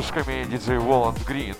вертушками диджей Воланд Грин.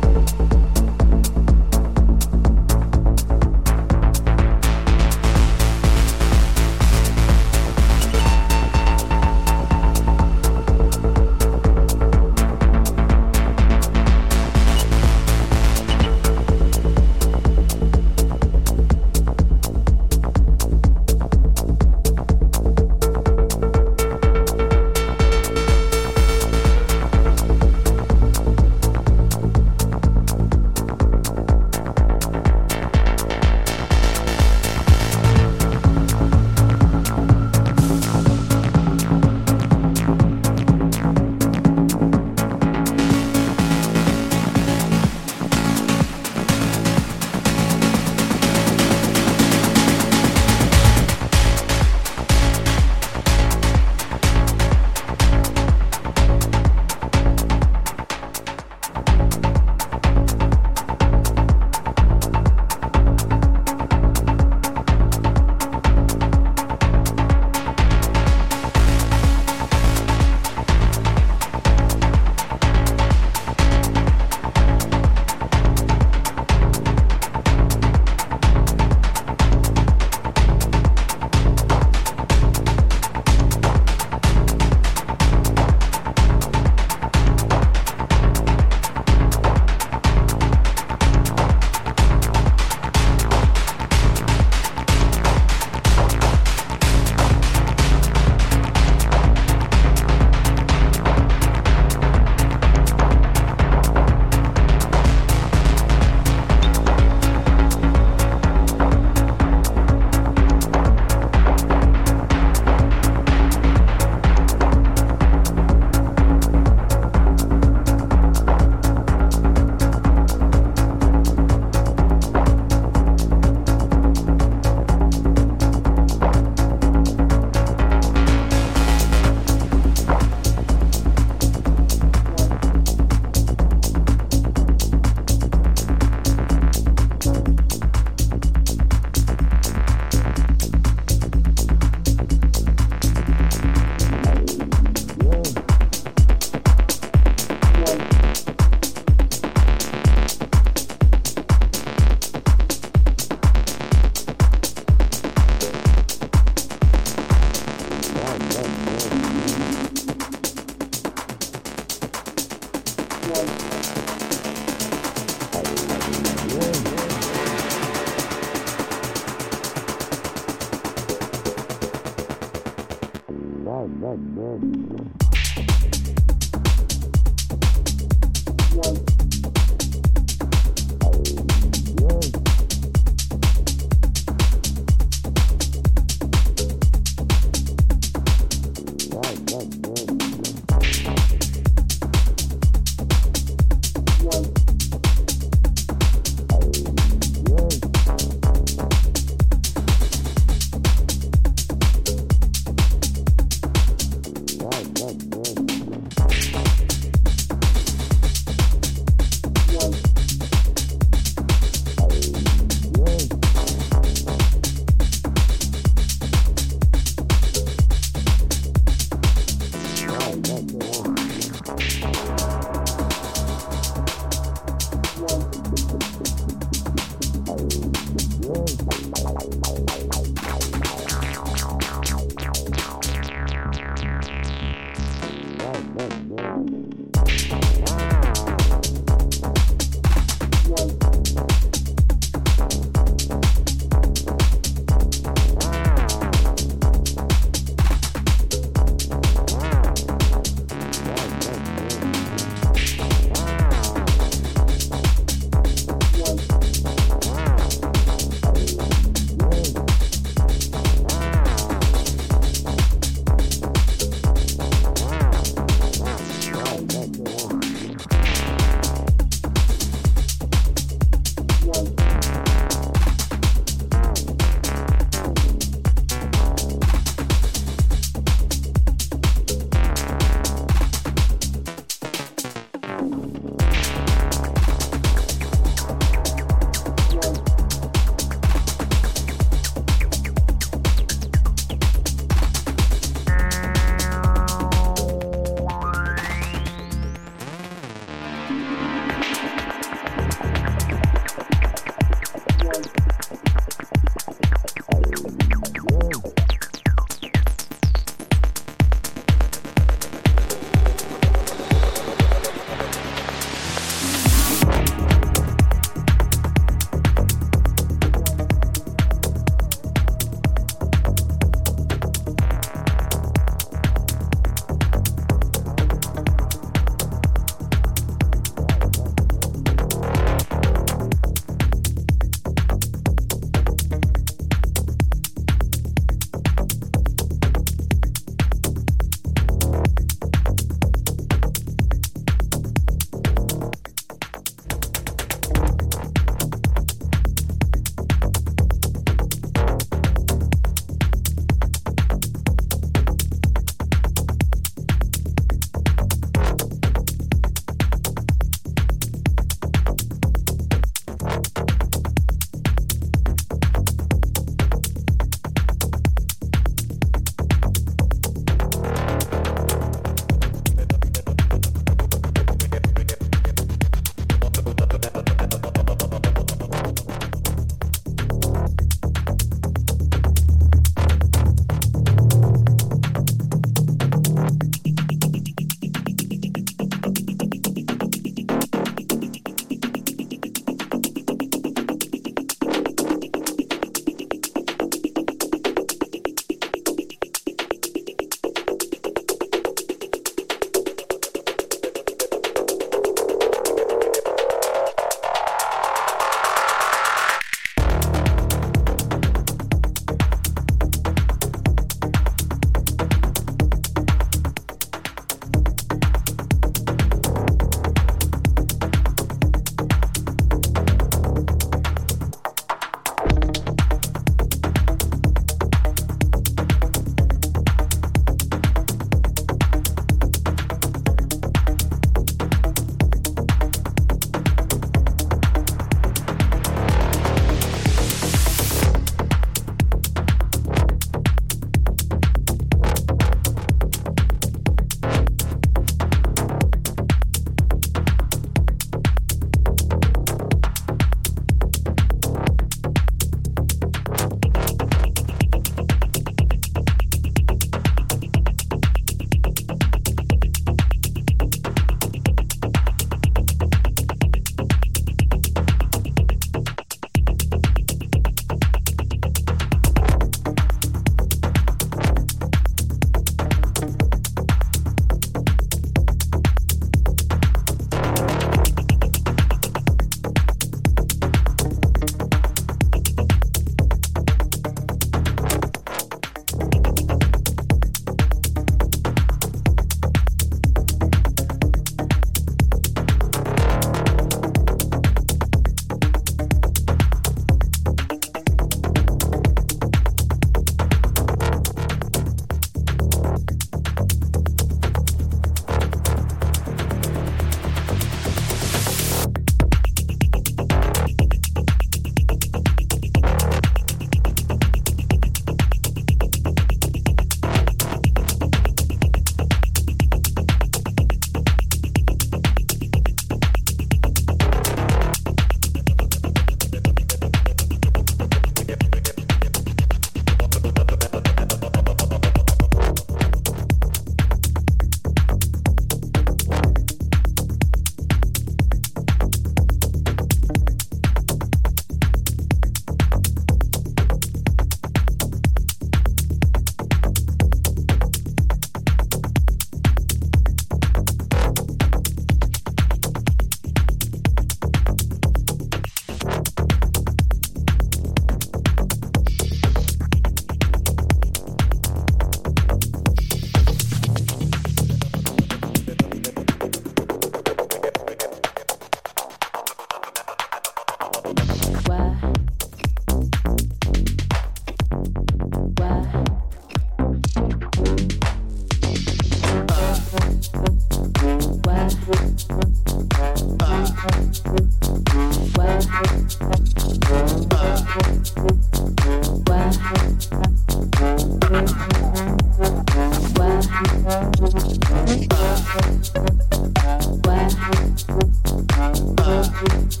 Thank you.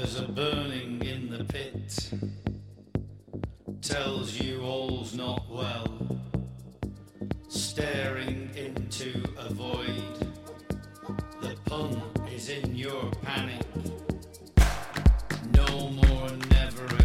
There's a burning in the pit, tells you all's not well. Staring into a void, the pun is in your panic. No more, never